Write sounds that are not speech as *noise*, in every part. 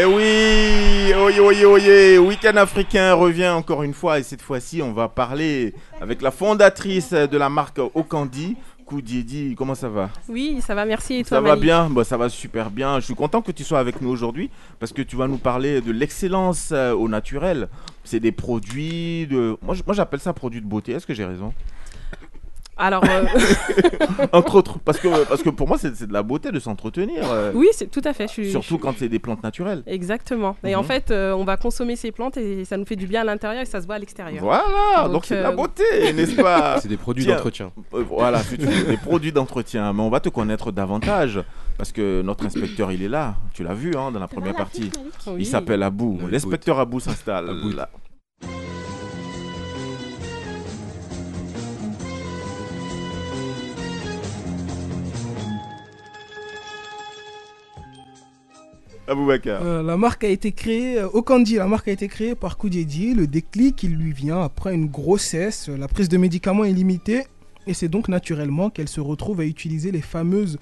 Eh oui, oye, oye, oye, Week-end africain revient encore une fois et cette fois-ci on va parler avec la fondatrice de la marque Okandi, Koudiedi. Comment ça va? Oui, ça va, merci. Et toi, Ça va Malik bien bah, Ça va super bien. Je suis content que tu sois avec nous aujourd'hui parce que tu vas nous parler de l'excellence euh, au naturel. C'est des produits de... Moi j'appelle ça produits de beauté. Est-ce que j'ai raison? Alors, euh, *laughs* Entre autres, parce que, parce que pour moi c'est c'est de la beauté de s'entretenir. euh, oui, c'est tout à fait. Je suis, Surtout je quand c'est des plantes naturelles. Exactement. Et en Mhm. fait, euh, on va consommer ces plantes et ça nous fait du bien à l'intérieur et ça se voit à l'extérieur. Voilà, donc c'est de la beauté, n'est-ce pas *laughs* C'est des produits d'entretien. Euh, Voilà, c'est des produits d'entretien. Mais on va te connaître davantage parce que notre inspecteur, il est là. Tu l'as vu hein, dans la première partie. Oui. Il s'appelle Abou. L'inspecteur Abou s'installe. Euh, la marque a été créée, euh, la marque a été créée par Koudiedi. Le déclic, il lui vient après une grossesse. La prise de médicaments est limitée et c'est donc naturellement qu'elle se retrouve à utiliser les fameuses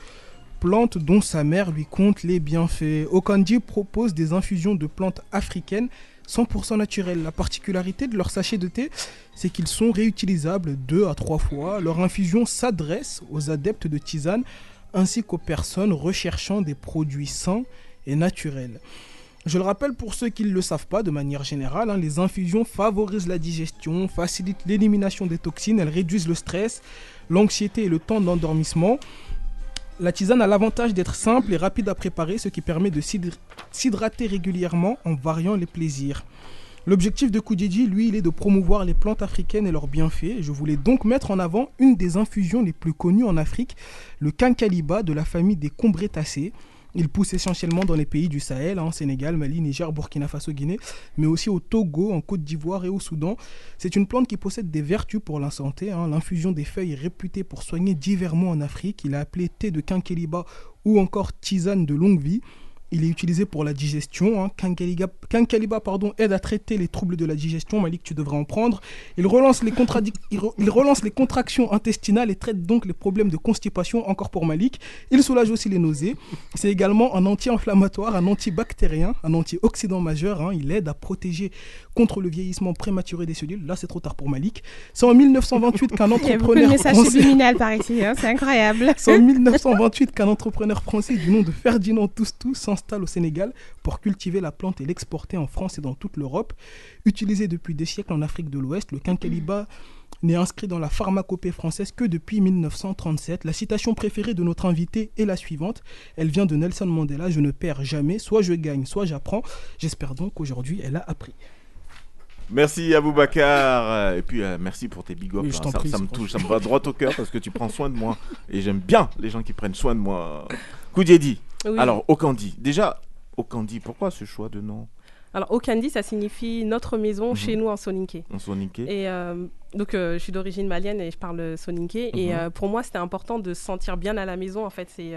plantes dont sa mère lui compte les bienfaits. Okandi propose des infusions de plantes africaines 100% naturelles. La particularité de leurs sachets de thé, c'est qu'ils sont réutilisables deux à trois fois. Leur infusion s'adresse aux adeptes de tisane ainsi qu'aux personnes recherchant des produits sains et naturels. Je le rappelle pour ceux qui ne le savent pas de manière générale, hein, les infusions favorisent la digestion, facilitent l'élimination des toxines, elles réduisent le stress, l'anxiété et le temps d'endormissement. La tisane a l'avantage d'être simple et rapide à préparer, ce qui permet de s'hydr- s'hydrater régulièrement en variant les plaisirs. L'objectif de Koudjidji, lui, il est de promouvoir les plantes africaines et leurs bienfaits. Je voulais donc mettre en avant une des infusions les plus connues en Afrique, le Kankaliba de la famille des Combretacées. Il pousse essentiellement dans les pays du Sahel, hein, Sénégal, Mali, Niger, Burkina Faso, Guinée, mais aussi au Togo, en Côte d'Ivoire et au Soudan. C'est une plante qui possède des vertus pour la santé. hein. L'infusion des feuilles est réputée pour soigner divers maux en Afrique. Il est appelé thé de Kankeliba ou encore tisane de longue vie. Il est utilisé pour la digestion. Hein. Kankeliba pardon, aide à traiter les troubles de la digestion. Malik, tu devrais en prendre. Il relance, les contradic- il re- il relance les contractions intestinales et traite donc les problèmes de constipation, encore pour Malik. Il soulage aussi les nausées. C'est également un anti-inflammatoire, un antibactérien, un antioxydant majeur. hein. Il aide à protéger contre le vieillissement prématuré des cellules. Là, c'est trop tard pour Malik. C'est en 1928 qu'un *laughs* Il y a entrepreneur français... par ici, hein, c'est incroyable. C'est en 1928 qu'un entrepreneur français du nom de Ferdinand Toustou s'installe au Sénégal pour cultiver la plante et l'exporter en France et dans toute l'Europe. Utilisé depuis des siècles en Afrique de l'Ouest, le quinqueliba n'est inscrit dans la pharmacopée française que depuis 1937. La citation préférée de notre invité est la suivante. Elle vient de Nelson Mandela, je ne perds jamais, soit je gagne, soit j'apprends. J'espère donc qu'aujourd'hui elle a appris. Merci Aboubacar. Et puis euh, merci pour tes big ups. Hein. ça, prie, ça me touche, ça me va droit au cœur parce que tu prends soin de moi. Et j'aime bien les gens qui prennent soin de moi. Koudjedi. Oui. Alors, Okandi. Déjà, Okandi, pourquoi ce choix de nom? Alors, Okandi, ça signifie notre maison Mhm. chez nous en soninké. On s'en niquait Et euh, donc, euh, je suis d'origine malienne et je parle soninké. Et Mhm. euh, pour moi, c'était important de se sentir bien à la maison. En fait, c'est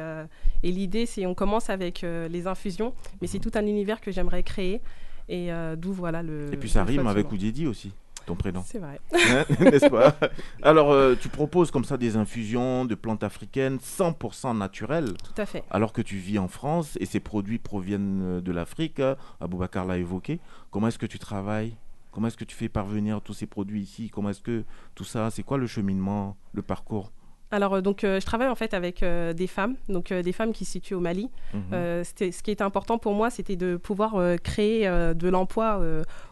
et l'idée, c'est on commence avec les infusions, mais c'est tout un univers que j'aimerais créer. Et d'où voilà le. Et puis ça rime avec. Koudjedi aussi, ton prénom. C'est vrai. *laughs* Hein, N'est-ce pas? Alors, euh, tu proposes comme ça des infusions de plantes africaines 100% naturelles, Tout à fait. alors que tu vis en France et ces produits proviennent euh, de l'Afrique. hein. Aboubacar l'a évoqué. Comment est-ce que tu travailles? Comment est-ce que tu fais parvenir tous ces produits ici? Comment est-ce que tout ça, c'est quoi le cheminement, le parcours? Alors, euh, donc, euh, je travaille en fait avec euh, des femmes, donc euh, des femmes qui se situent au Mali. Mhm. Ce qui était important pour moi, c'était de pouvoir créer de l'emploi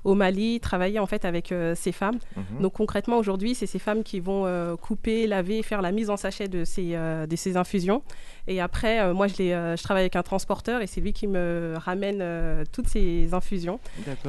au Mali, travailler en fait avec ces femmes. Mhm. Donc concrètement, aujourd'hui, c'est ces femmes qui vont couper, laver, faire la mise en sachet de ces, de ces infusions. Et après, moi, je, les, je travaille avec un transporteur et c'est lui qui me ramène toutes ces infusions.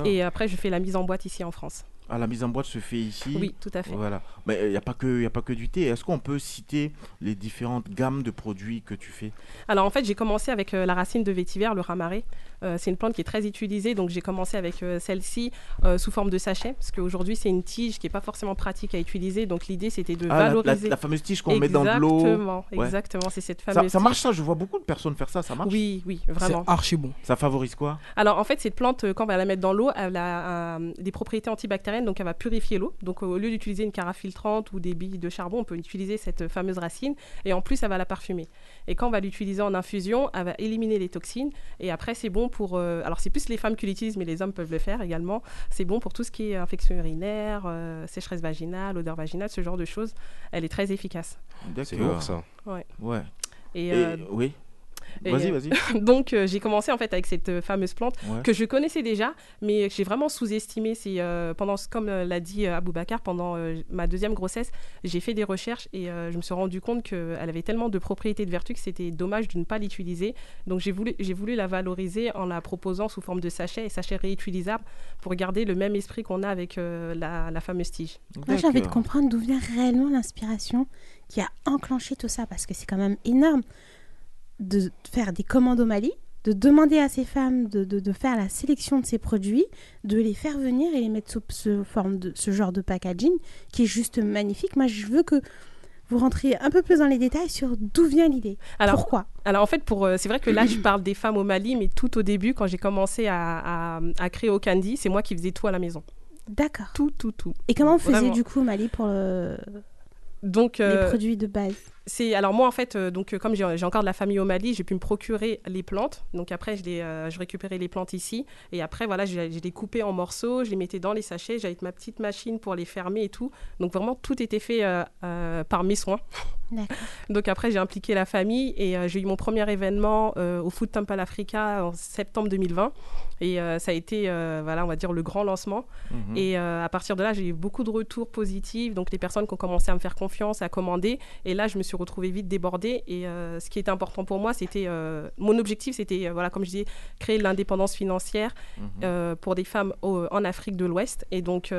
Et après, je fais la mise en boîte ici en France. Ah, la mise en boîte se fait ici. Oui, tout à fait. Voilà. Mais il n'y a, pas que- y a pas que du thé. Est-ce qu'on peut citer les différentes gammes de produits que tu fais? Alors en fait, j'ai commencé avec euh, la racine de vétiver, le ramaré. Euh, c'est une plante qui est très utilisée, donc j'ai commencé avec euh, celle-ci euh, sous forme de sachet, parce qu'aujourd'hui c'est une tige qui n'est pas forcément pratique à utiliser. Donc l'idée c'était de Ah, la- la, valoriser. la fameuse tige qu'on met dans de l'eau. Exactement, Ouais. exactement, c'est cette Ça, fameuse. ça tige. marche ça? Je vois beaucoup de personnes faire ça. Ça marche? Oui, oui, C'est vraiment. archi bon. Ça favorise quoi? Alors en fait, cette plante, quand on va la mettre dans l'eau, elle a euh, des propriétés antibactériennes, donc elle va purifier l'eau. Donc au lieu d'utiliser une carafe filtrante ou des billes de charbon, on peut utiliser cette fameuse racine et en plus, elle va la parfumer. Et quand on va l'utiliser en infusion, elle va éliminer les toxines et après, c'est bon pour. euh, alors c'est plus les femmes qui l'utilisent, mais les hommes peuvent le faire également. C'est bon pour tout ce qui est infection urinaire, euh, sécheresse vaginale, odeur vaginale, ce genre de choses. Elle est très efficace. C'est lourd ça. Ouais. Et, Et, euh, oui. Vas-y, euh, vas-y. *laughs* donc euh, j'ai commencé en fait avec cette euh, fameuse plante Ouais. que je connaissais déjà, mais que j'ai vraiment sous-estimé. C'est euh, pendant, comme l'a dit euh, Aboubacar, pendant euh, ma deuxième grossesse, j'ai fait des recherches et euh, je me suis rendu compte qu'elle avait tellement de propriétés de vertus que c'était dommage de ne pas l'utiliser. Donc j'ai voulu, j'ai voulu la valoriser en la proposant sous forme de sachet et sachets réutilisables pour garder le même esprit qu'on a avec euh, la, la fameuse tige. Moi, j'ai envie de comprendre d'où vient réellement l'inspiration qui a enclenché tout ça, parce que c'est quand même énorme de faire des commandes au Mali, de demander à ces femmes de, de- de faire la sélection de ces produits, de les faire venir et les mettre sous ce, forme de, ce genre de packaging qui est juste magnifique. Moi, je veux que vous rentriez un peu plus dans les détails sur d'où vient l'idée. Alors, Pourquoi? Alors en fait, pour, euh, c'est vrai que là, je parle des femmes au Mali, mais tout au début, quand j'ai commencé à, à, à créer Okandi, c'est moi qui faisais tout à la maison. D'accord. Tout, tout, tout. Et comment vous faisiez Vraiment. du coup au Mali pour le- Donc, les euh, produits de base c'est alors moi en fait, euh, donc euh, comme j'ai encore de la famille au Mali, j'ai pu me procurer les plantes. Donc après, je, les, je récupérais les plantes ici, et après voilà, je, je les coupais en morceaux, je les mettais dans les sachets, j'avais ma petite machine pour les fermer et tout. Donc vraiment, tout était fait par mes soins. Donc après, j'ai impliqué la famille et euh, j'ai eu mon premier événement euh, au Food Temple Africa en septembre 2020. Et euh, ça a été, euh, voilà, on va dire, le grand lancement. Mhm. Et euh, à partir de là, j'ai eu beaucoup de retours positifs. Donc, les personnes qui ont commencé à me faire confiance, à commander. Et là, je me suis retrouvée vite débordée. Et euh, ce qui était important pour moi, c'était. euh, mon objectif, c'était, voilà, comme je disais, créer l'indépendance financière Mhm. euh, pour des femmes au- en Afrique de l'Ouest. Et donc.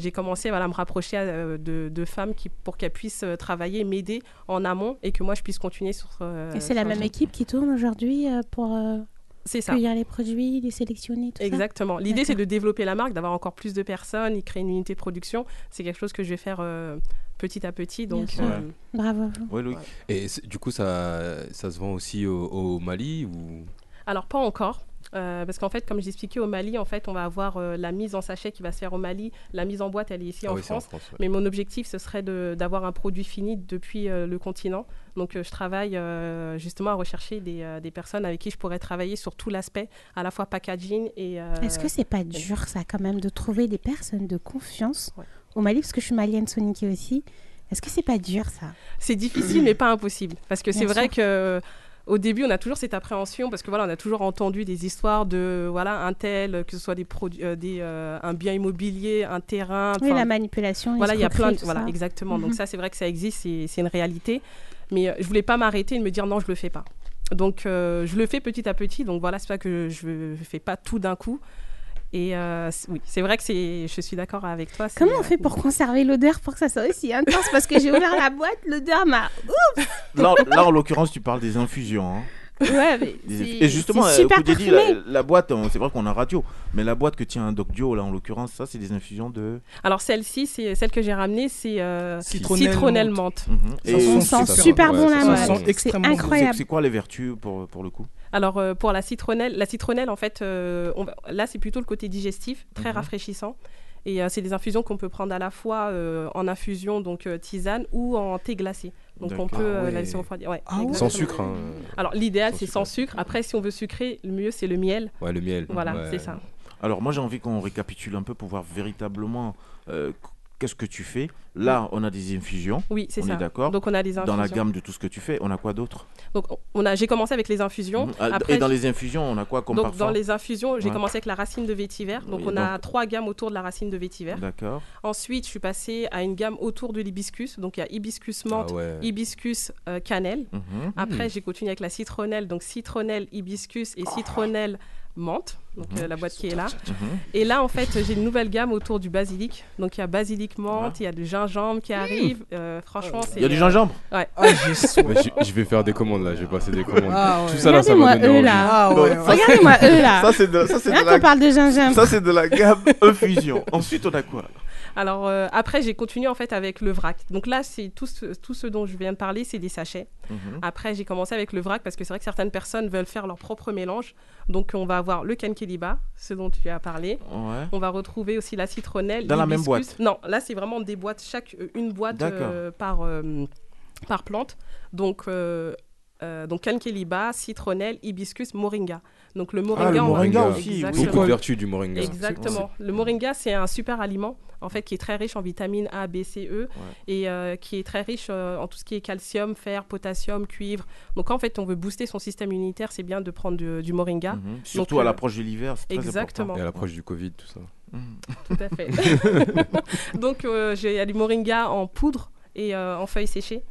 J'ai commencé voilà, à me rapprocher euh, de, de femmes qui, pour qu'elles puissent euh, travailler, m'aider en amont et que moi je puisse continuer sur. euh, Et c'est la même équipe qui tourne aujourd'hui pour euh, C'est ça. cueillir les produits, les sélectionner, tout ça? Exactement. L'idée, c'est de développer la marque, d'avoir encore plus de personnes, et créer une unité de production. C'est quelque chose que je vais faire euh, petit à petit. Bien Donc, sûr. euh, Bravo. Ouais. Et du coup, ça, ça se vend aussi au, au Mali ou? Alors, pas encore. Euh, parce qu'en fait, comme j'expliquais au Mali, en fait, on va avoir euh, la mise en sachet qui va se faire au Mali. La mise en boîte, elle est ici Ah en oui, en France. Ouais. Mais mon objectif, ce serait d'avoir un produit fini depuis euh, le continent. Donc, euh, je travaille euh, justement à rechercher des, euh, des personnes avec qui je pourrais travailler sur tout l'aspect, à la fois packaging et. euh, Est-ce que c'est pas dur, ça, quand même, de trouver des personnes de confiance Ouais. au Mali? Parce que je suis malienne Sonique aussi. Est-ce que c'est pas dur, ça? C'est difficile, mais pas impossible. Parce que c'est vrai que au début, on a toujours cette appréhension parce que voilà, on a toujours entendu des histoires de voilà un tel, que ce soit des produits, euh, des euh, un bien immobilier, un terrain. Oui, la manipulation, voilà, il y a plein de voilà ça. exactement. Donc Mhm. ça, c'est vrai que ça existe, c'est une réalité. Mais euh, je voulais pas m'arrêter et me dire non, je le fais pas. Donc euh, je le fais petit à petit. Donc voilà, c'est pas que je, je fais pas tout d'un coup. Et euh, oui, c'est vrai que c'est, je suis d'accord avec toi. Comment on euh, fait pour conserver l'odeur pour que ça soit aussi intense? Parce que j'ai ouvert la boîte, l'odeur m'a. Là, là, en l'occurrence, tu parles des infusions. hein. Ouais, mais *laughs* Et justement, c'est euh, super parfumé. la, la boîte, on- c'est vrai qu'on a radio, mais la boîte que tient un Doc Dio, là, en l'occurrence, ça, c'est des infusions de. Alors celle-ci, c'est celle que j'ai ramenée, c'est euh, Citronnelle citronnelle menthe. menthe. Mhm. Et sent On super sent bon. super Ouais, bon la menthe. C'est extrêmement bon. c'est incroyable. c'est quoi les vertus pour, pour le coup? Alors euh, pour la citronnelle, la citronnelle en fait, euh, on va- là c'est plutôt le côté digestif, très Mhm. rafraîchissant. Et euh, c'est des infusions qu'on peut prendre à la fois euh, en infusion, donc euh, tisane, ou en thé glacé. Donc on peut euh, Ah ouais. la laisser refroidir. Ouais, Ah ouais. Sans sucre. hein. Alors l'idéal c'est sans sucre. Après si on veut sucrer, le mieux c'est le miel. Ouais, le miel. Voilà, Ouais. c'est ça. Alors, moi, j'ai envie qu'on récapitule un peu pour voir véritablement euh, qu'est-ce que tu fais. Là, on a des infusions. Oui, c'est On ça. est d'accord. Donc on a des infusions. Dans la gamme de tout ce que tu fais, on a quoi d'autre Donc on a, j'ai commencé avec les infusions. Mhm. Ah, Après, Et dans les infusions, on a quoi comme donc parfum dans les infusions, j'ai Ouais. commencé avec la racine de vétiver. Donc Oui, on a donc- trois gammes autour de la racine de vétiver. D'accord. Ensuite, je suis passée à une gamme autour de l'hibiscus. Donc il y a hibiscus menthe, Ah ouais. hibiscus euh, cannelle. Mhm. Après, j'ai continué avec la citronnelle, donc citronnelle, hibiscus et citronnelle menthe, donc Mhm. euh, la boîte qui est là. Mhm. Et là, en fait, j'ai une nouvelle gamme autour du basilic. Donc, il y a basilic menthe, il y a du gingembre qui arrive. Euh, franchement, c'est. Il y a du euh, gingembre Ah, j'ai *laughs* soif. Ouais, je, je vais faire des commandes là, je vais passer des commandes. Ah ouais. Tout ça là, ça va eux envie. là. Ah ouais. Regardez-moi eux là. Ça, c'est de, ça, c'est Là de qu'on la... parle de gingembre. ça, c'est de la gamme infusion. Ensuite, on a quoi Alors, euh, après, j'ai continué en fait avec le vrac. Donc là, c'est tout ce, tout ce dont je viens de parler, c'est des sachets. Mhm. Après, j'ai commencé avec le vrac parce que c'est vrai que certaines personnes veulent faire leur propre mélange. Donc, on va avoir le kankeliba, ce dont tu as parlé. Ouais. On va retrouver aussi la citronnelle. Dans la même l'hibiscus. boîte Non, là, c'est vraiment des boîtes, chaque, euh, une boîte euh, par, euh, par plante. Donc, euh, euh, donc citronnelle, hibiscus, moringa. Donc, le moringa, Ah, le on va- moringa Moringa, aussi. Exactement. Beaucoup de vertus du moringa. Exactement. Le moringa, c'est un super aliment, en fait, qui est très riche en vitamines A, B, C, E, et euh, qui est très riche euh, en tout ce qui est calcium, fer, potassium, cuivre. Donc, en fait, on veut booster son système immunitaire, c'est bien de prendre du, du moringa. Mhm. Surtout Donc, à euh, l'approche de l'hiver, c'est très exactement. Et à l'approche du Covid, tout ça. Tout à fait. *laughs* Donc, euh, j'ai il y a du moringa en poudre et euh, en feuilles séchées.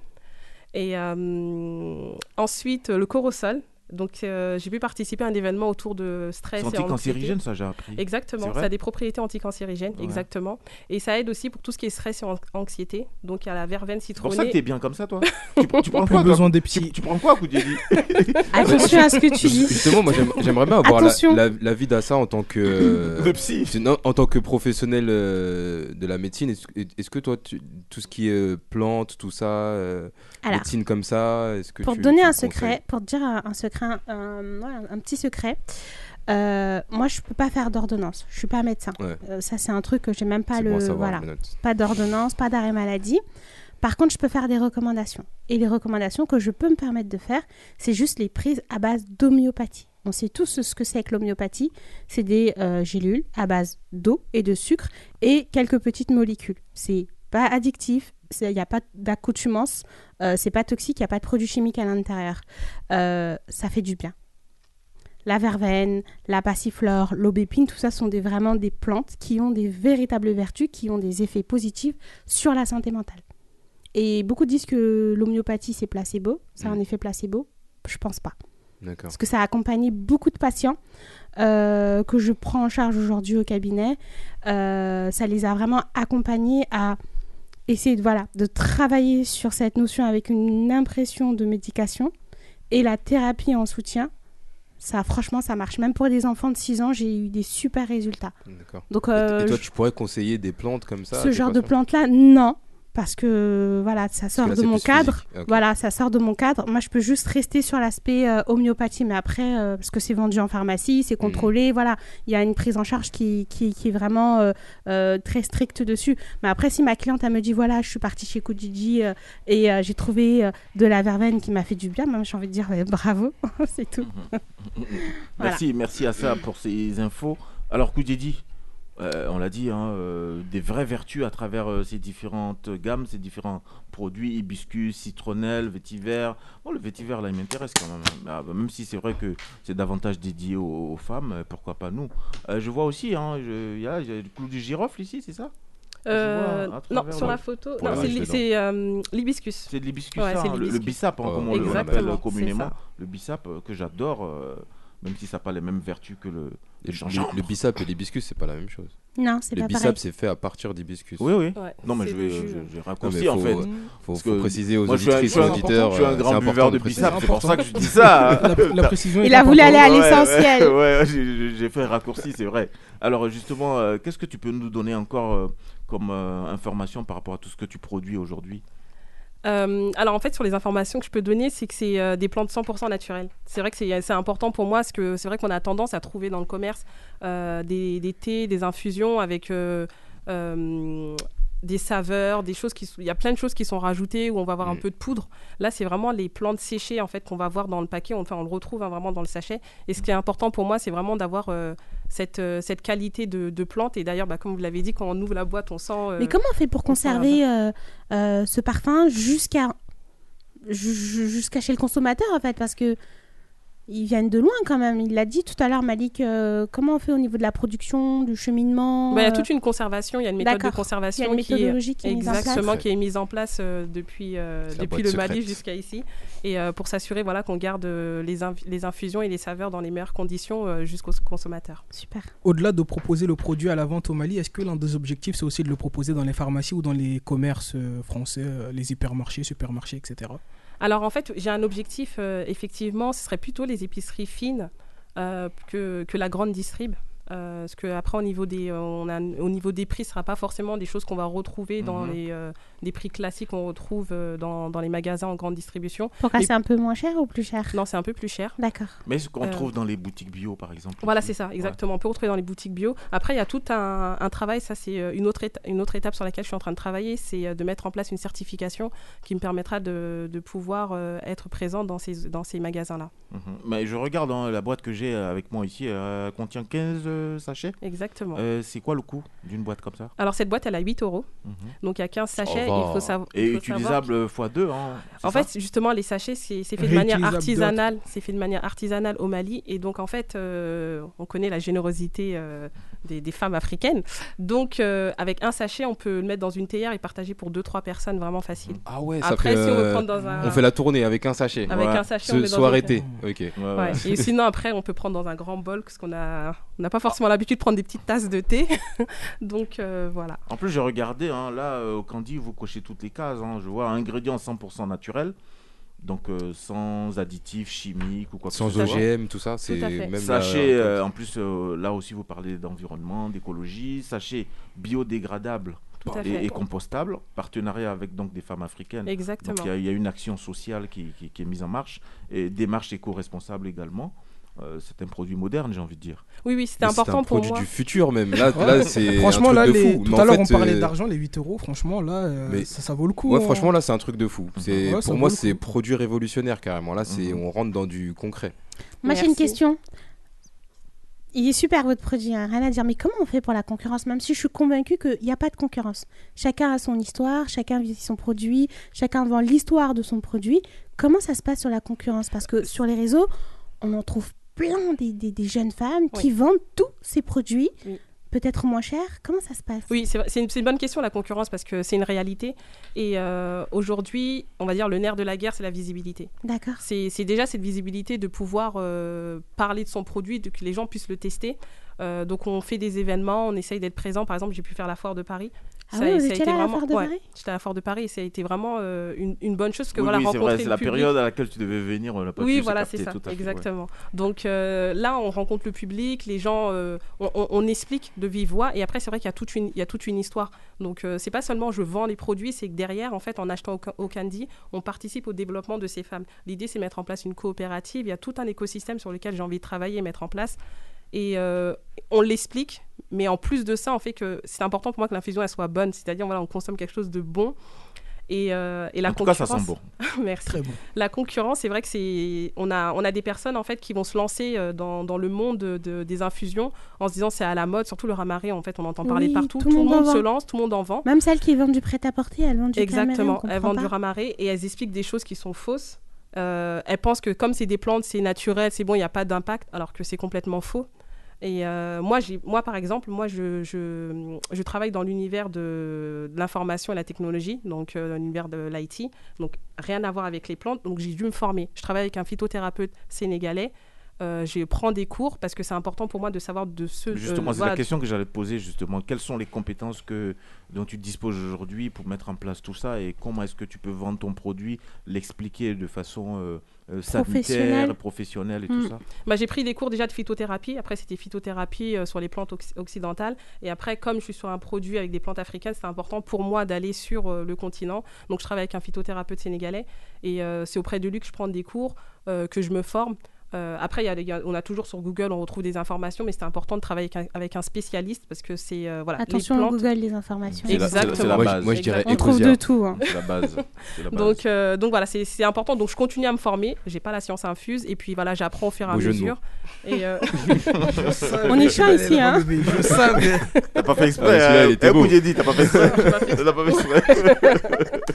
Et euh, ensuite, le corosol. Donc, euh, j'ai pu participer à un événement autour de stress C'est et anxiété. anticancérigène, ça, j'ai appris. Exactement, ça a des propriétés anticancérigènes, Ouais. exactement. Et ça aide aussi pour tout ce qui est stress et an- anxiété. Donc il y a la verveine C'est pour ça que citronnée. t'es bien comme ça, toi. *laughs* tu, tu prends Plus quoi, besoin des petits. tu prends quoi, Koudjeli *laughs* Attention à ce que tu dis. Justement, moi j'aime- j'aimerais bien avoir la, Attention. la, la vie d'Assa en tant que. *laughs* euh, Le psy. c'est- non, en tant que professionnel euh, de la médecine, est-ce que toi, tu- tout ce qui est euh, plantes, tout ça, euh, Alors, médecine comme ça, est-ce que pour tu- te donner tu un secret, pour dire un, secret, un, petit secret, euh, moi je peux pas faire d'ordonnance. Je suis pas médecin. Ouais. Euh, ça c'est un truc que j'ai même pas le bon savoir, voilà, je pas d'ordonnance, pas d'arrêt maladie. Par contre, je peux faire des recommandations. Et les recommandations que je peux me permettre de faire, c'est juste les prises à base d'homéopathie. On sait tous ce que c'est que l'homéopathie. C'est des euh, gélules à base d'eau et de sucre et quelques petites molécules. C'est pas addictif, il n'y a pas d'accoutumance, euh, c'est pas toxique, il n'y a pas de produits chimiques à l'intérieur. Euh, ça fait du bien. La verveine, la passiflore, l'aubépine, tout ça sont des, vraiment des plantes qui ont des véritables vertus, qui ont des effets positifs sur la santé mentale. Et beaucoup disent que l'homéopathie c'est placebo, ça a un effet placebo? Je pense pas. Parce que ça a accompagné beaucoup de patients euh, que je prends en charge aujourd'hui au cabinet. Ça les a vraiment accompagnés à essayer de, voilà, de travailler sur cette notion avec une impression de médication et la thérapie en soutien. Ça, franchement, ça marche. Même pour des enfants de 6 ans, j'ai eu des super résultats. Donc, Et- euh, et toi, je- tu pourrais conseiller des plantes comme ça ce genre de plante-là, non. Parce que voilà, ça sort là, de mon cadre. Voilà, ça sort de mon cadre. Moi, je peux juste rester sur l'aspect euh, homéopathie, mais après, euh, parce que c'est vendu en pharmacie, c'est contrôlé, voilà, il y a une prise en charge qui, qui, qui est vraiment euh, euh, très stricte dessus. Mais après, si ma cliente, elle me dit, voilà, je suis partie chez Kujiji euh, et euh, j'ai trouvé euh, de la verveine qui m'a fait du bien, moi, j'ai envie de dire, bravo, *laughs* c'est tout. *laughs* Voilà. Merci, merci à ça pour ces infos. Alors, Koudjedi, euh, on l'a dit, hein, euh, des vraies vertus à travers euh, ces différentes gammes, ces différents produits, hibiscus, citronnelle, vétiver. Bon, le vétiver, là, il m'intéresse quand même. hein. Ah, bah, même si c'est vrai que c'est davantage dédié aux, aux femmes, pourquoi pas nous. Je vois aussi, hein, il y a, il y a le clou du girofle ici, c'est ça? Euh, non, sur la photo, c'est euh, l'hibiscus. C'est de l'hibiscus, Ouais, hein, le, le bissap, hein, comme on l'appelle communément. Le bissap euh, que j'adore, même si ça n'a pas les mêmes vertus que le, Le, le bissap et l'hibiscus, c'est pas la même chose. Non, c'est Le pas pareil. bissap, c'est fait à partir d'hibiscus. Oui, oui. Ouais, Non, mais je le vais, jus. je- j'ai Non, raccourci mais en faut, fait. Faut, faut préciser aux Moi, auditrices et auditeurs. je suis un grand buveur de préciser. bissap, c'est pour *laughs* ça que je dis ça. La, la *laughs* précision Il a voulu aller à l'essentiel. *laughs* Ouais, j'ai fait un raccourci, c'est vrai. Alors, justement, euh, qu'est-ce que tu peux nous donner encore euh, comme euh, information par rapport à tout ce que tu produis aujourd'hui? Euh, alors en fait, sur les informations que je peux donner, c'est que c'est euh, des plantes 100% naturelles. C'est vrai que c'est important pour moi parce que c'est vrai qu'on a tendance à trouver dans le commerce euh, des, thés, des infusions avec des saveurs, des choses qui sont- il y a plein de choses qui sont rajoutées où on va avoir un Mm. peu de poudre. Là, c'est vraiment les plantes séchées en fait qu'on va voir dans le paquet. Enfin, on le retrouve hein, vraiment dans le sachet. Et ce qui est important pour moi, c'est vraiment d'avoir euh, cette, euh, cette qualité de, de plantes. Et d'ailleurs, bah, comme vous l'avez dit, quand on ouvre la boîte, on sent. euh, Mais comment on fait pour conserver euh, euh, ce parfum jusqu'à ju- ju- jusqu'à chez le consommateur en fait? Parce que ils viennent de loin quand même. Il l'a dit tout à l'heure, Malik. euh, comment on fait au niveau de la production, du cheminement Bah, il y a euh, toute une conservation, il y a une méthode de conservation Il y a une qui est qui exactement qui est mise en place euh, depuis euh, le Mali jusqu'à ici et euh, pour s'assurer voilà qu'on garde les, inf- les infusions et les saveurs dans les meilleures conditions euh, jusqu'au consommateur. Super. Au-delà de proposer le produit à la vente au Mali, est-ce que l'un des objectifs, c'est aussi de le proposer dans les pharmacies ou dans les commerces français, les hypermarchés, supermarchés, etc. Alors en fait, j'ai un objectif euh, effectivement, ce serait plutôt les épiceries fines euh, que, que la grande distrib. Euh, parce que après au niveau des on a, au niveau des prix ce sera pas forcément des choses qu'on va retrouver dans Mhm. les euh, des prix classiques qu'on retrouve euh, dans, dans les magasins en grande distribution. Pourquoi c'est un peu moins cher ou plus cher? Non, c'est un peu plus cher. D'accord. Mais ce qu'on Euh, trouve dans les boutiques bio, par exemple. Voilà, c'est ça, exactement. On peut retrouver dans les boutiques bio. Après, il y a tout un, un travail, ça c'est euh, une autre, une autre étape sur laquelle je suis en train de travailler, c'est euh, de mettre en place une certification qui me permettra de, de pouvoir euh, être présent dans ces, dans ces magasins-là. Mhm. Mais je regarde hein, la boîte que j'ai euh, avec moi ici, elle contient 15 euh, sachets. Exactement. Euh, c'est quoi le coût d'une boîte comme ça Alors, cette boîte, elle a 8 euros. Mhm. Donc, il y a 15 sachets. il faut savoir. Et savoir utilisable x2 hein, c'est En fait, justement, les sachets, c'est fait de manière artisanale. C'est fait de manière artisanale au Mali. Et donc, en fait, euh, on connaît la générosité euh, des, des femmes africaines. Donc, euh, avec un sachet, on peut le mettre dans une théière et partager pour deux, trois personnes vraiment facile. Ah ouais, ça Après, fait, si on veut euh, prendre dans un. On fait la tournée avec un sachet. Avec Ouais. un sachet, on met dans soir une- été. Ok. Ouais, Ouais. ouais. Et sinon, après, on peut prendre dans un grand bol, parce qu'on a, on n'a pas forcément l'habitude de prendre des petites tasses de thé. *laughs* Donc, euh, voilà. En plus, j'ai regardé, hein, là, euh, au Candy, vous cochez toutes les cases. hein. Je vois ingrédients 100% naturels, donc euh, sans additifs chimiques ou quoi que Sans ce soit. OGM, tout ça, c'est à fait. même euh, en plus, euh, là aussi, vous parlez d'environnement, d'écologie. Sachet biodégradable Tout à et, fait. et compostable. Partenariat avec donc des femmes africaines. Donc Exactement. il y, a- il y a une action sociale qui, qui- qui est mise en marche et démarche éco-responsable également. Euh, c'est un produit moderne, j'ai envie de dire. Oui, oui, c'était mais c'est important un pour produit moi. du futur même. Là, *laughs* Ouais. là c'est Franchement, un là, truc de les- fou. tout Mais à l'heure, on parlait euh, d'argent, les 8 euros. Franchement, là, euh, Mais- ça, ça vaut le coup. Ouais, hein. franchement, là, c'est un truc de fou. C'est Ouais, ça pour moi, c'est produit révolutionnaire carrément. Là, c'est Mhm. on rentre dans du concret. Moi, j'ai une question. Il est super votre produit, hein, rien à dire. Mais comment on fait pour la concurrence Même si je suis convaincue qu'il n'y a pas de concurrence? Chacun a son histoire, chacun vit son produit, chacun vend l'histoire de son produit. Comment ça se passe sur la concurrence? Parce que sur les réseaux, on en trouve plein des, des- des jeunes femmes qui vendent tous ces produits, Oui. peut-être moins cher. Comment ça se passe? Oui, c'est une, une bonne question la concurrence parce que c'est une réalité. Et euh, aujourd'hui, on va dire le nerf de la guerre, c'est la visibilité. D'accord. C'est c'est déjà cette visibilité de pouvoir euh, parler de son produit, de que les gens puissent le tester. Euh, donc on fait des événements, on essaye d'être présent. Par exemple, j'ai pu faire la foire de Paris. Ah oui, vous étiez là à la foire de ouais, Paris? J'étais à la foire de Paris et ça a été vraiment euh, une, une bonne chose que oui, voilà oui, c'est rencontrer vrai, c'est la public. période à laquelle tu devais venir. On l'a pas Oui, voilà, c'est ça, tout à fait, ouais. exactement. Donc euh, là, on rencontre le public, les gens, euh, on, on- on explique de vive voix, et après, c'est vrai qu'il y a toute une, il y a toute une histoire. Donc euh, c'est pas seulement je vends les produits, c'est que derrière, en fait, en achetant au, au Candy, on participe au développement de ces femmes. L'idée, c'est mettre en place une coopérative. Il y a tout un écosystème sur lequel j'ai envie de travailler, et mettre en place. Et euh, on l'explique, mais en plus de ça, on fait que c'est important pour moi que l'infusion elle soit bonne, c'est-à-dire voilà, on consomme quelque chose de bon. Et, euh, et la En tout cas, ça concurrence. sent bon. *laughs* Merci. Très bon. La concurrence, c'est vrai que c'est on a on a des personnes en fait qui vont se lancer euh, dans, dans le monde de- de- des infusions en se disant c'est à la mode, surtout le ramaré en fait on entend parler Oui, partout, tout tout, le monde se lance, tout le monde en vend. Même celles qui vendent du prêt-à-porter, elles vendent du Exactement, elles vendent du ramaré et elles expliquent des choses qui sont fausses. Euh, elles pensent que comme c'est des plantes, c'est naturel, c'est bon, il n'y a pas d'impact, alors que c'est complètement faux. Et euh, moi, moi, par exemple, moi, je, je, je travaille dans l'univers de, de l'information et la technologie, donc euh, dans l'univers de l'IT, donc rien à voir avec les plantes. Donc j'ai dû me former. Je travaille avec un phytothérapeute sénégalais. Euh, je prends des cours parce que c'est important pour moi de savoir de ce. Justement, c'est voilà, la question que j'allais te poser justement. Quelles sont les compétences que, dont tu disposes aujourd'hui pour mettre en place tout ça et comment est-ce que tu peux vendre ton produit, l'expliquer de façon euh, sanitaire, professionnelle et tout Mm. ça Bah, j'ai pris des cours déjà de phytothérapie. Après, c'était phytothérapie euh, sur les plantes occ- occidentales. Et après, comme je suis sur un produit avec des plantes africaines, c'est important pour moi d'aller sur euh, le continent. Donc, je travaille avec un phytothérapeute sénégalais. Et euh, c'est auprès de lui que je prends des cours, que je me forme. Euh, après, il y a, il y a- on a toujours sur Google, on retrouve des informations, mais c'était important de travailler avec un, avec un spécialiste parce que c'est euh, voilà. les Attention, plantes- Google, les informations. C'est la- c'est la- c'est la Exactement. Moi, je- base. moi, je dirais Exactement. On trouve de tout. hein. C'est la base. C'est la base. Donc, euh, donc voilà, c'est c'est important. Donc je continue à me former. J'ai pas la science infuse et puis voilà, j'apprends au fur et à Beau mesure. Et euh, *laughs* On est chiant ici, hein. Je savais. T'as pas fait Ah, exprès. il était beau. dit, t'as pas fait *laughs* exprès. T'as pas fait exprès.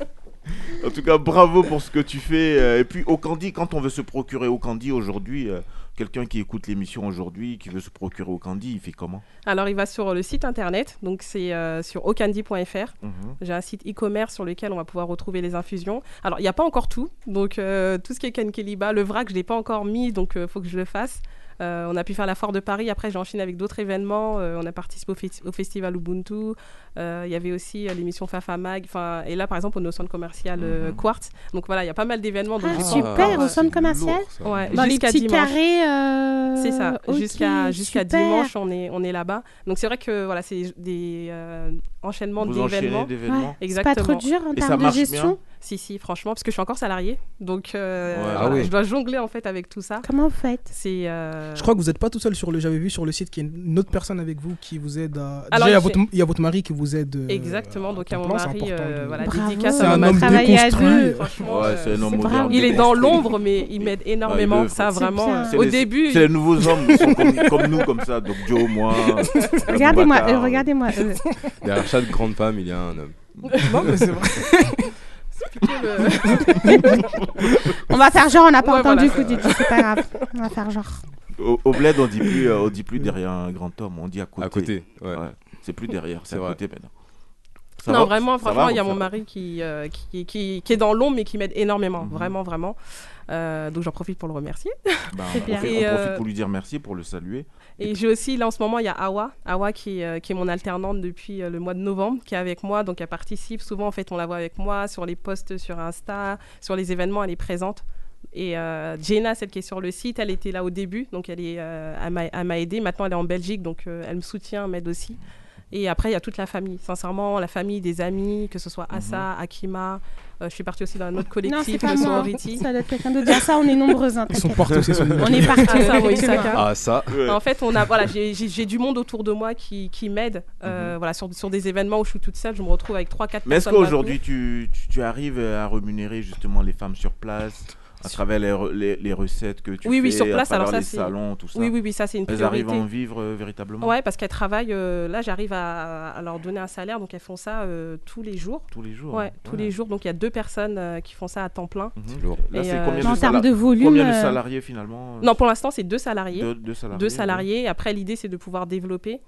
*laughs* En tout cas, bravo pour ce que tu fais. euh, Et puis, au Candy, quand on veut se procurer au Candy aujourd'hui, euh, quelqu'un qui écoute l'émission aujourd'hui, qui veut se procurer au Candy, il fait comment? Alors, il va sur le site internet, donc c'est euh, sur ocandy.fr. Mhm. J'ai un site e-commerce sur lequel on va pouvoir retrouver les infusions. Alors, il n'y a pas encore tout, donc euh, tout ce qui est Kenkeliba, le vrac, je ne l'ai pas encore mis, donc il faut que je le fasse. On a pu faire la foire de Paris, après j'ai enchaîné avec d'autres événements. On a participé au festival Ubuntu. Euh, Il y avait aussi euh, l'émission Fafa Mag. Enfin, et là, par exemple, on est au centre commercial euh, Mhm. Quartz. Donc voilà, il y a pas mal d'événements. donc Ah, super, au centre commercial lourd, ça. Ouais, Dans les jusqu'à petits dimanche. carrés. euh, C'est ça, jusqu'à jusqu'à dimanche, on est, on est là-bas. Donc c'est vrai que voilà, c'est des euh, enchaînements d'événements. Ouais. C'est pas trop dur en termes de gestion bien Si, si, franchement, parce que je suis encore salarié. Donc euh, Ouais. voilà, Ah oui. je dois jongler en fait avec tout ça. Comment vous faites? C'est. euh, Je crois que vous n'êtes pas tout seul sur le. J'avais vu sur le site qu'il y a une autre personne avec vous qui vous aide à. Alors, Déjà, il y, a j'ai- votre, il y a votre mari qui vous aide. euh, Exactement, à donc il y a temps mon c'est mari, important euh, de- voilà, Bravo. dédicace C'est à mon mari. À déconstruit. deux. Franchement, Ouais, euh, c'est un homme moderne. Il est dans l'ombre, mais il m'aide énormément. ça, vraiment. Au les- début, C'est les nouveaux hommes, ils sont comme, comme nous, comme ça. Donc Joe, moi. *laughs* Regardez-moi, euh, regardez-moi. euh, *laughs* Derrière chaque grande femme, il y a un homme. Non, mais c'est vrai. plutôt *laughs* le- On va faire genre, on n'a pas Ouais, entendu voilà, coup c'est pas grave. On va faire genre. Au, au bled, on dit plus, euh, on dit plus derrière un grand homme, on dit à côté. À côté, ouais. Ouais. C'est plus derrière, c'est à vrai. côté maintenant. Ça non, va vraiment, franchement, il y a mon mari qui, euh, qui, qui, qui est dans l'ombre, mais qui m'aide énormément. Mhm. Vraiment, vraiment. Euh, donc j'en profite pour le remercier. *laughs* Bah, C'est on bien. profite, Et, on profite pour lui dire merci, pour le saluer. Et j'ai aussi, là en ce moment, il y a Awa, Awa qui, est, euh, qui est mon alternante depuis euh, le mois de novembre, qui est avec moi, donc elle participe. Souvent, en fait, on la voit avec moi sur les posts sur Insta, sur les événements, elle est présente. Et euh, Jenna, celle qui est sur le site, elle était là au début, donc elle, est, euh, elle m'a- aidée. Maintenant, elle est en Belgique, donc euh, elle me soutient, m'aide aussi. Et après, il y a toute la famille. Sincèrement, la famille, des amis, que ce soit Assa, Akima. euh, je suis partie aussi dans un autre Non, c'est collectif, pas le. Sorority. Ça doit être quelqu'un d'autre. Dire ça, on est nombreuses. hein, Ils sont t'inquiète. partis aussi sur le On est partis. Ah, ça, oui, effectivement. ça, Ah, ça. En fait, on a, voilà, j'ai- du monde autour de moi qui, qui m'aide. euh, voilà, sur, sur des événements où je suis toute seule, je me retrouve avec 3-4 Mais est-ce personnes. qu'aujourd'hui, tu, tu, tu arrives à rémunérer justement les femmes sur place? À travers les, re- les, les recettes que tu Oui, fais oui, sur place, à travers alors ça, les salons, tout ça. Oui, oui, oui, ça c'est une Elles arrivent à priorité. en vivre euh, véritablement? Ouais, parce qu'elles travaillent. euh, là, j'arrive à, à leur donner un salaire, donc elles font ça euh, tous les jours. tous les jours. Ouais, tous les jours. Donc il y a deux personnes euh, qui font ça à temps plein. Mhm. C'est lourd. Là, c'est combien, En de termes de volume. combien de salariés finalement? Euh, Non, pour l'instant, c'est deux salariés. deux, deux salariés. deux ouais. salariés. Après, l'idée, c'est de pouvoir développer,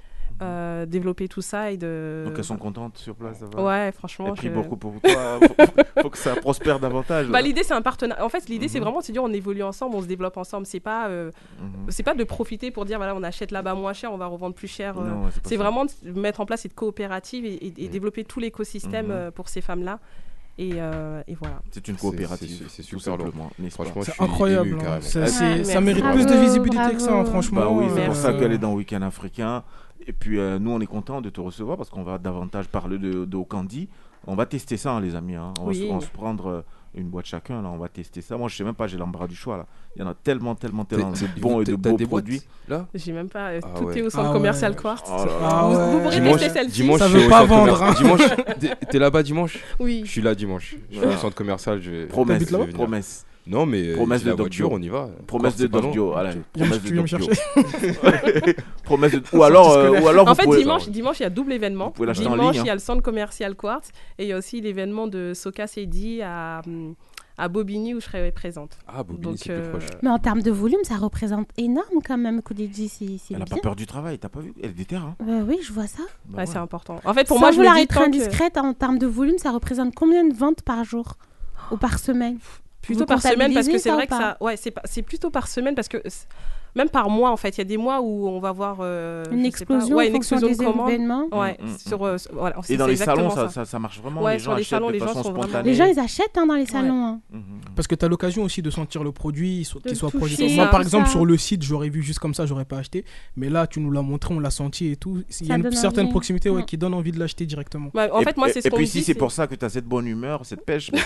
euh, développer tout ça et de. Donc elles sont contentes sur place, ça va Ouais, franchement. Elles prient je- beaucoup pour toi. faut, faut que ça prospère davantage. Bah, l'idée, c'est un partenariat. En fait, l'idée, c'est Mhm. vraiment de se dire on évolue ensemble, on se développe ensemble. C'est pas, euh, Mhm. c'est pas de profiter pour dire voilà, on achète là-bas moins cher, on va revendre plus cher. euh, c'est vraiment de mettre en place cette coopérative et, et- et développer tout l'écosystème Mhm. euh, pour ces femmes-là. Et, euh, et voilà. C'est une coopérative. c'est- super lourd. Franchement, C'est incroyable. ému, hein. ça mérite Bravo, plus de visibilité que ça, hein, franchement. Bah oui, c'est Merci. pour ça qu'elle est dans Week-end africain. Et puis euh, nous, on est content de te recevoir parce qu'on va davantage parler de, de Okandi. On va tester ça, hein, les amis. hein. On, va Oui. se, on va se prendre euh, une boîte chacun. Là, on va tester ça. Moi, je sais même pas, j'ai l'embarras du choix. Là. Il y en a tellement, tellement, tellement de bons et de beaux produits. Là? J'ai même pas. euh, Ah tout ouais. est au centre Ah commercial ouais. Quartz. Oh. Ah Vous- ouais. vous pourrez Dimanche, tester celle-ci. dimanche, Ça je veut pas centre vendre, commercial. Dimanche, t'es- là-bas dimanche? Oui. Je suis là dimanche. Je suis au centre commercial. Je vais... Promesse, T'habites là-bas? Je vais venir. promesse. Non, mais euh, Promesse de la voiture, on y va. Promesse de Viens- promesse de. Joe. *laughs* promesse de... Ou alors, euh, ou alors En fait, dimanche, dimanche, il y a double événement. Vous pouvez l'acheter en Dimanche, ligne, il y hein. a le centre commercial Quartz et il y a aussi l'événement de Soka Sedi à, à Bobigny où je serai présente. Ah, Bobigny, c'est plus euh, proche. Mais en termes de volume, ça représente énorme quand même, c'est Elle n'a pas peur du travail, t'as pas vu? Elle est déterre. Hein oui, je vois ça. Bah ouais, ouais. c'est important. En fait, pour Sans moi, je me vouloir dis être que- indiscrète, en termes de volume, ça représente combien de ventes par jour ou par semaine? Plutôt Vous par semaine parce que c'est vrai que ça ouais c'est pas- c'est plutôt par semaine parce que même par mois en fait il y a des mois où on va voir euh, Une explosion ouais, une explosion des de commandes événements ouais Mm, mm, sur euh, voilà Et dans les salons, ça, ça, ça marche vraiment. Ouais, les gens les achètent salons, de les gens façon sont vraiment-. Les gens, ils achètent hein, dans les salons. hein. Mhm. Parce que tu as l'occasion aussi de sentir le produit, qu'il soit toi. Moi, par exemple, Ça. sur le site, j'aurais vu juste comme ça, j'aurais pas acheté. Mais là, tu nous l'as montré, on l'a senti et tout. Il y a une certaine proximité qui donne envie de l'acheter directement. En Et- fait moi et- c'est ce Et qu'on puis si c'est pour ça que tu as cette bonne humeur, cette pêche, que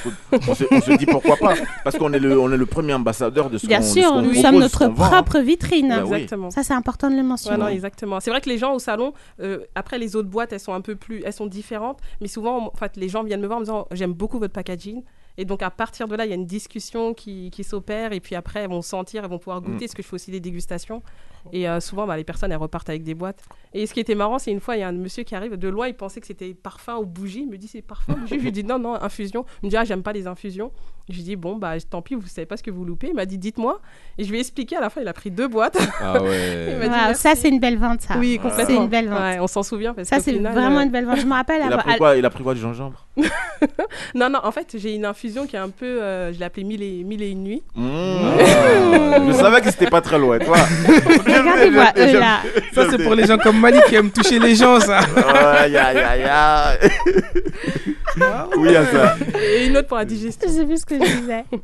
on, se, dit pourquoi pas. Parce qu'on est le, premier ambassadeur de ce qu'on Bien sûr, nous sommes notre propre vitrine. Bah oui. exactement Ça, c'est important de le Ouais, mentionner. non, exactement. C'est vrai que les gens au salon, euh, après les autres boîtes, elles sont un peu plus, elles sont différentes, mais souvent, en fait, les gens viennent me voir en me disant j'aime beaucoup votre packaging, et donc à partir de là, il y a une discussion qui, qui s'opère, et puis après, elles vont sentir, elles vont pouvoir goûter, Mm. parce que je fais aussi des dégustations, Et euh, souvent, bah, les personnes, elles repartent avec des boîtes. Et ce qui était marrant, c'est une fois, il y a un monsieur qui arrive de loin, il pensait que c'était parfum ou bougie. Il me dit, c'est parfum, bougie. Je lui dis, non, non, infusion. Il me dit, ah, j'aime pas les infusions. Je lui dis, bon, bah, tant pis, vous savez pas ce que vous loupez. Il m'a dit, dites-moi. Et je lui ai expliqué, à la fin, il a pris deux boîtes. Ah *laughs* ouais. dit, ça, c'est une belle vente, ça. Oui, C'est complètement. une belle vente. Ouais, on s'en souvient. Parce Ça, c'est vraiment euh, une belle vente. Je me rappelle *laughs* Il a avoir. pris quoi? Il a pris quoi du gingembre? *laughs* Non, non, en fait, j'ai une infusion qui est un peu. euh, je l'ai appelée mille et, mille et une nuits. Mmh. Je savais que c'était pas très loin, toi. Regardez-moi, eux là. Ça, c'est pour les gens comme Mali qui aiment toucher les gens, ça. Aïe, aïe, aïe, aïe. Oui, à ça. Et une autre pour la digestion. Je sais plus ce que je disais. *laughs*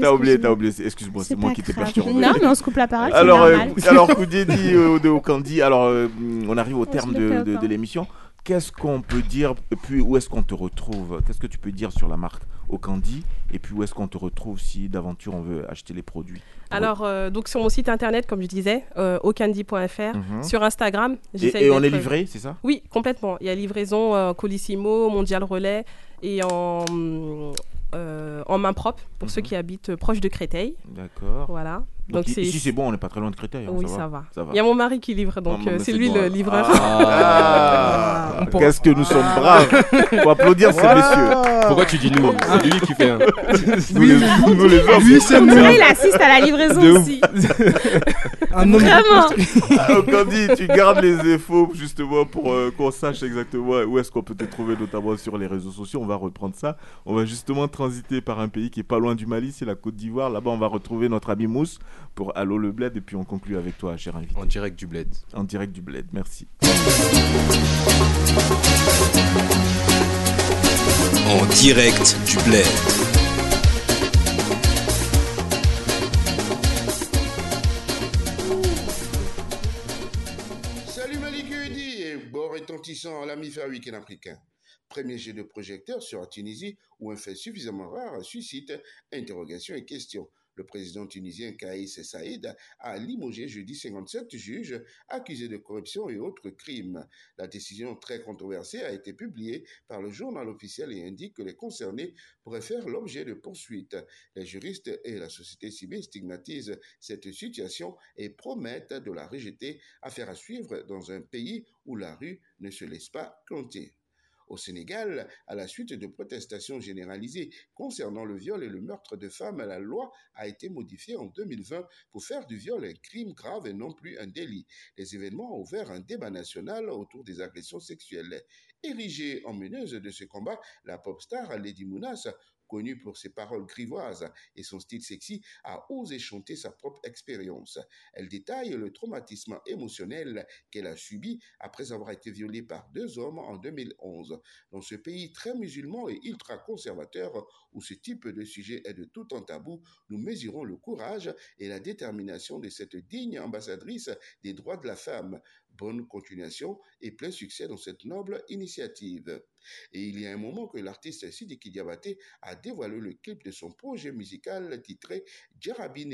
T'as oublié, t'as oublié. Excuse-moi, c'est moi qui t'ai perturbé. Non, mais on se coupe la parole, Alors, euh, alors *laughs* Koudé dit euh, de Okandi, alors euh, on arrive au terme de, de- l'émission. Qu'est-ce qu'on peut dire, et puis où est-ce qu'on te retrouve? Qu'est-ce que tu peux dire sur la marque Okandi Et puis où est-ce qu'on te retrouve si d'aventure on veut acheter les produits? Alors, euh, donc sur mon site internet, comme je disais, euh. Mhm. Sur Instagram, Et, et on est livré, c'est ça? Oui, complètement. Il y a livraison euh, Colissimo, Mondial Relais et en, euh, en main propre pour ceux Mhm. qui habitent proche de Créteil. D'accord. Voilà. Donc, Donc, ici c'est bon, on n'est pas très loin de Créteil. hein, Oui, ça, ça? va. va. Ça va. Il y a mon mari qui livre, donc Ah, euh, c'est lui bon, le alors. livreur. Ah, Qu'est-ce que nous sommes braves Faut applaudir ces messieurs. Pourquoi tu dis nous? C'est lui qui fait un. *laughs* Nous les, hommes. Lui, c'est nous. il assiste à la livraison aussi. *laughs* Un homme Vraiment. Ah, tu gardes les infos justement pour euh, qu'on sache exactement où est-ce qu'on peut te trouver, notamment sur les réseaux sociaux. On va reprendre ça. On va justement transiter par un pays qui est pas loin du Mali, c'est la Côte d'Ivoire. Là-bas, on va retrouver notre ami Mousse pour Allo le Bled et puis on conclut avec toi, cher invité. En direct du bled. En direct du Bled, merci. En direct du bled. Salut Malik Udi et bon retentissant à l'ami faire week-end africain. Premier jet de projecteur sur la Tunisie où un fait suffisamment rare suscite interrogations et questions. Le président tunisien Kaïs Saïd a limogé jeudi 57 juges accusés de corruption et autres crimes. La décision très controversée a été publiée par le journal officiel et indique que les concernés pourraient faire l'objet de poursuites. Les juristes et la société civile stigmatisent cette situation et promettent de la rejeter affaire à suivre dans un pays où la rue ne se laisse pas compter. Au Sénégal, à la suite de protestations généralisées concernant le viol et le meurtre de femmes, la loi a été modifiée en 2020 pour faire du viol un crime grave et non plus un délit. Les événements ont ouvert un débat national autour des agressions sexuelles. Érigée en meneuse de ce combat, la pop star Lady Mounas connue pour ses paroles grivoises et son style sexy, a osé chanter sa propre expérience. Elle détaille le traumatisme émotionnel qu'elle a subi après avoir été violée par deux hommes en 2011. Dans ce pays très musulman et ultra conservateur où ce type de sujet est de tout un tabou, nous mesurons le courage et la détermination de cette digne ambassadrice des droits de la femme. Bonne continuation et plein succès dans cette noble initiative. Et il y a un moment que l'artiste Sidiki Diabaté a dévoilé le clip de son projet musical titré Djarabi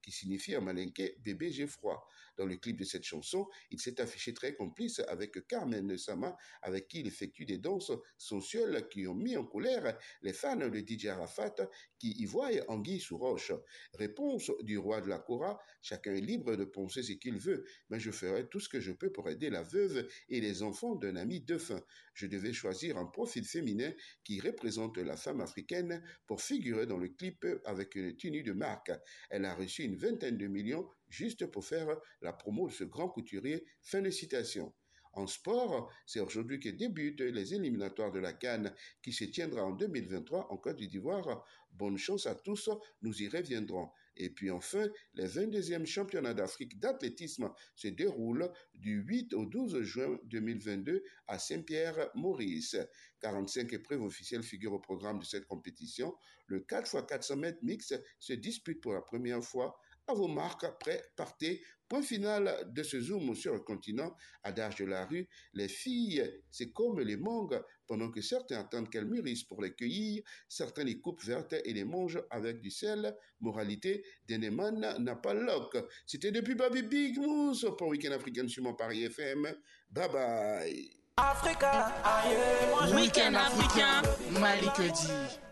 qui signifie en malinqué bébé j'ai froid. Dans le clip de cette chanson, il s'est affiché très complice avec Carmen Sama, avec qui il effectue des danses sensuelles qui ont mis en colère les fans de DJ Arafat qui y voient Anguille sous roche. Réponse du roi de la Cora, chacun est libre de penser ce qu'il veut, mais je ferai tout ce que je peux pour aider la veuve et les enfants d'un ami défunt. Je devais choisir un profil féminin qui représente la femme africaine pour figurer dans le clip avec une tenue de marque. Elle a reçu une vingtaine de millions juste pour faire la promo de ce grand couturier. Fin de citation. En sport, c'est aujourd'hui que débutent les éliminatoires de la Cannes qui se tiendra en 2023 en Côte d'Ivoire. Bonne chance à tous, nous y reviendrons. Et puis enfin, les 22e championnats d'Afrique d'athlétisme se déroulent du 8 au 12 juin 2022 à Saint-Pierre-Maurice. 45 épreuves officielles figurent au programme de cette compétition. Le 4x400 mètres mix se dispute pour la première fois. À vos marques, prêts, partez. Point final de ce zoom sur le continent, adage de la rue, les filles, c'est comme les mangues, pendant que certains attendent qu'elles mûrissent pour les cueillir, certains les coupent vertes et les mangent avec du sel. Moralité, Deneman n'a pas loc. C'était depuis Baby Big Mousse pour Weekend Africain sur mon Paris FM. Bye bye. Africa, aïe, Week-end africain, Malik dit.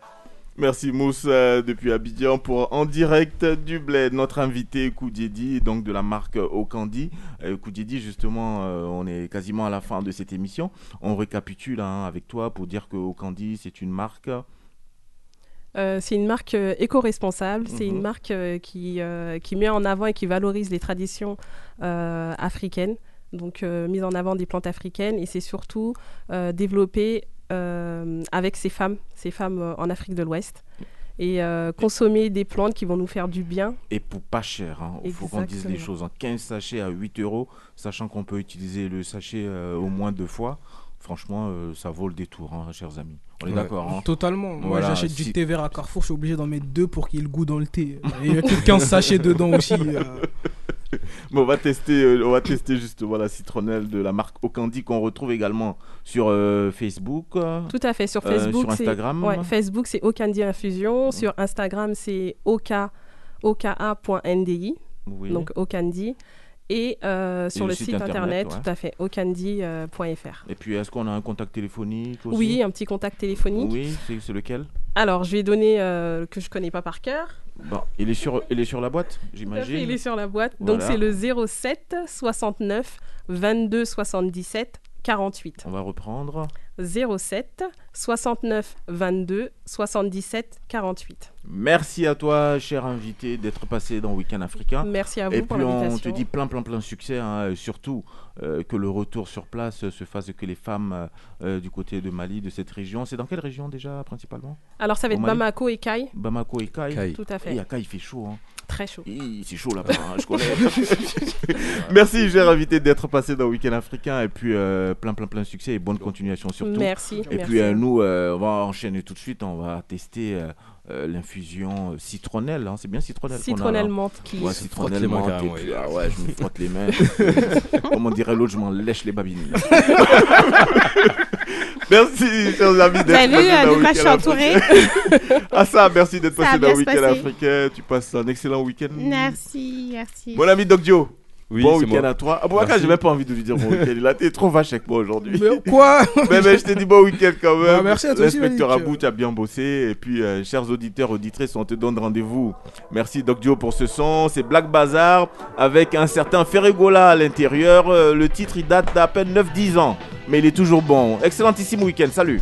Merci Moussa depuis Abidjan pour En direct du bled. Notre invité Koudiedi, donc de la marque Okandi. Euh, Koudiedi, justement, euh, on est quasiment à la fin de cette émission. On récapitule hein, avec toi pour dire que Okandi, c'est une marque. Euh, c'est une marque euh, éco-responsable, c'est Mhm. une marque euh, qui, qui met en avant et qui valorise les traditions africaines, donc mise en avant des plantes africaines, et c'est surtout développé euh, avec ces femmes, ces femmes euh, en Afrique de l'Ouest, et euh, consommer des plantes qui vont nous faire du bien. Et pour pas cher, il faut qu'on dise les choses. En 15 sachets à 8 euros, sachant qu'on peut utiliser le sachet euh, au moins deux fois. Franchement, euh, ça vaut le détour, hein, chers amis. On est Ouais. d'accord. hein Totalement. Moi, j'achète si- du thé vert à Carrefour, je suis obligé d'en mettre deux pour qu'il y ait le goût dans le thé. Et Il y a plus de 15 sachets dedans aussi. Bon, on va tester, euh, on va tester justement la citronnelle de la marque Okandi qu'on retrouve également sur euh, Facebook. Tout à fait, sur euh, Facebook. sur Instagram. ouais, Facebook, c'est Okandi Infusion. Sur Instagram, c'est oka, oka.ndi. Oui. donc Okandi. Et euh, sur le le, site site, internet, internet, ouais. tout à fait, okandi.fr. Et puis, est-ce qu'on a un contact téléphonique aussi? Oui, un petit contact téléphonique. Oui, c'est c'est lequel? Alors, je vais donner euh, que je connais pas par cœur. Bon, il est sur, il est sur la boîte, j'imagine. Il est sur la boîte. Donc, c'est le 07 69 22 77 48. On va reprendre. 07 69 22 77 48. Merci à toi, cher invité, d'être passé dans Week-end Africain. Merci à vous Et pour puis on te dit plein, plein, plein succès. hein, et surtout euh, que le retour sur place se fasse, que les femmes euh, du côté de Mali, de cette région. C'est dans quelle région déjà, principalement? Alors, ça va Au être Mali? Bamako et Kai. Bamako et Kai. Kai. Tout à fait. Et à Kai, il fait chaud. hein. Très chaud. Hi, C'est chaud là-bas, hein, je connais. *laughs* Merci, cher invité, d'être passé dans Week-end Africain. Et puis euh, plein, plein, plein succès et bonne continuation surtout. Merci. Et merci. puis euh, nous, euh, on va enchaîner tout de suite. On va tester euh, euh, l'infusion citronnelle. hein. C'est bien citronnelle. qu'on a, Citronnelle là. menthe qui. Ouais, citronnelle mains menthe, et puis, ah ouais, je me frotte les mains. *laughs* Comme on dirait l'autre, je m'en lèche les babines. *laughs* merci, chers amis, d'être euh, dans quoi je Week-end suis entourée. Ah ça, merci d'être passé dans se Week-end. Africain. Tu passes un excellent week-end. Merci, merci. Mon ami Doc Dio, Oui, bon week-end à toi. Ah, bon, j'ai même pas envie de lui dire bon week-end. Il a été trop vache avec moi aujourd'hui. Mais quoi *laughs* mais, mais je t'ai dit bon week-end quand même. Bah, merci à toi aussi, L'inspecteur. Abou, tu as bien bossé. Et puis, euh, chers auditeurs, auditrices, on te donne rendez-vous. Merci Doc Dio pour ce son. C'est Black Bazar avec un certain Ferregola à l'intérieur. Euh, le titre, il date d'à peine 9-10 ans. Mais il est toujours bon. Excellentissime week-end. Salut.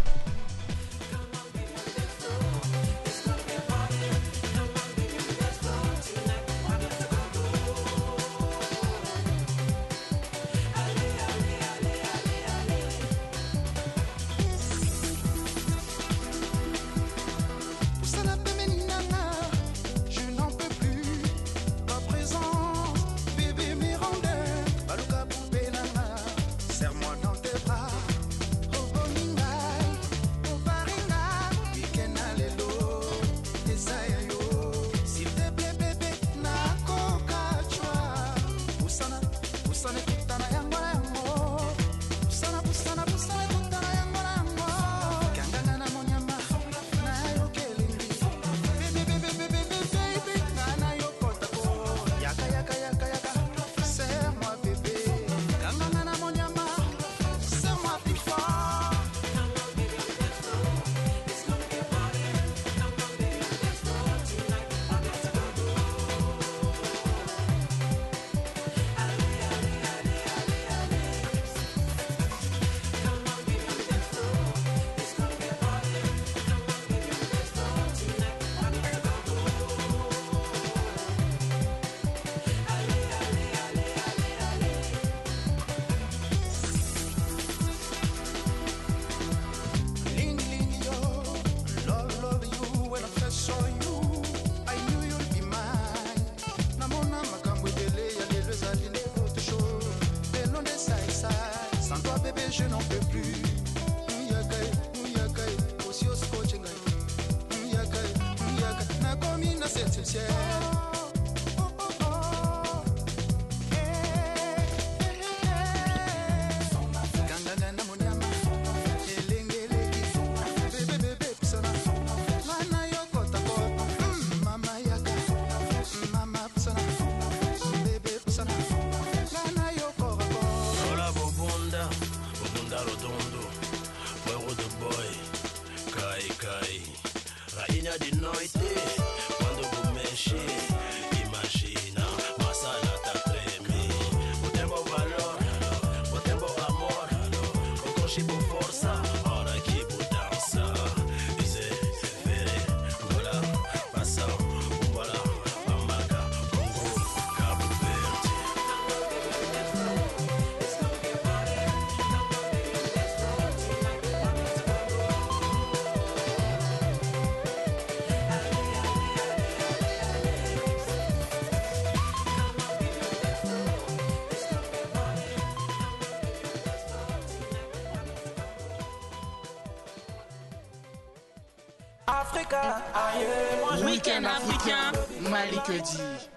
Africa, Week-end africain. Malik dit.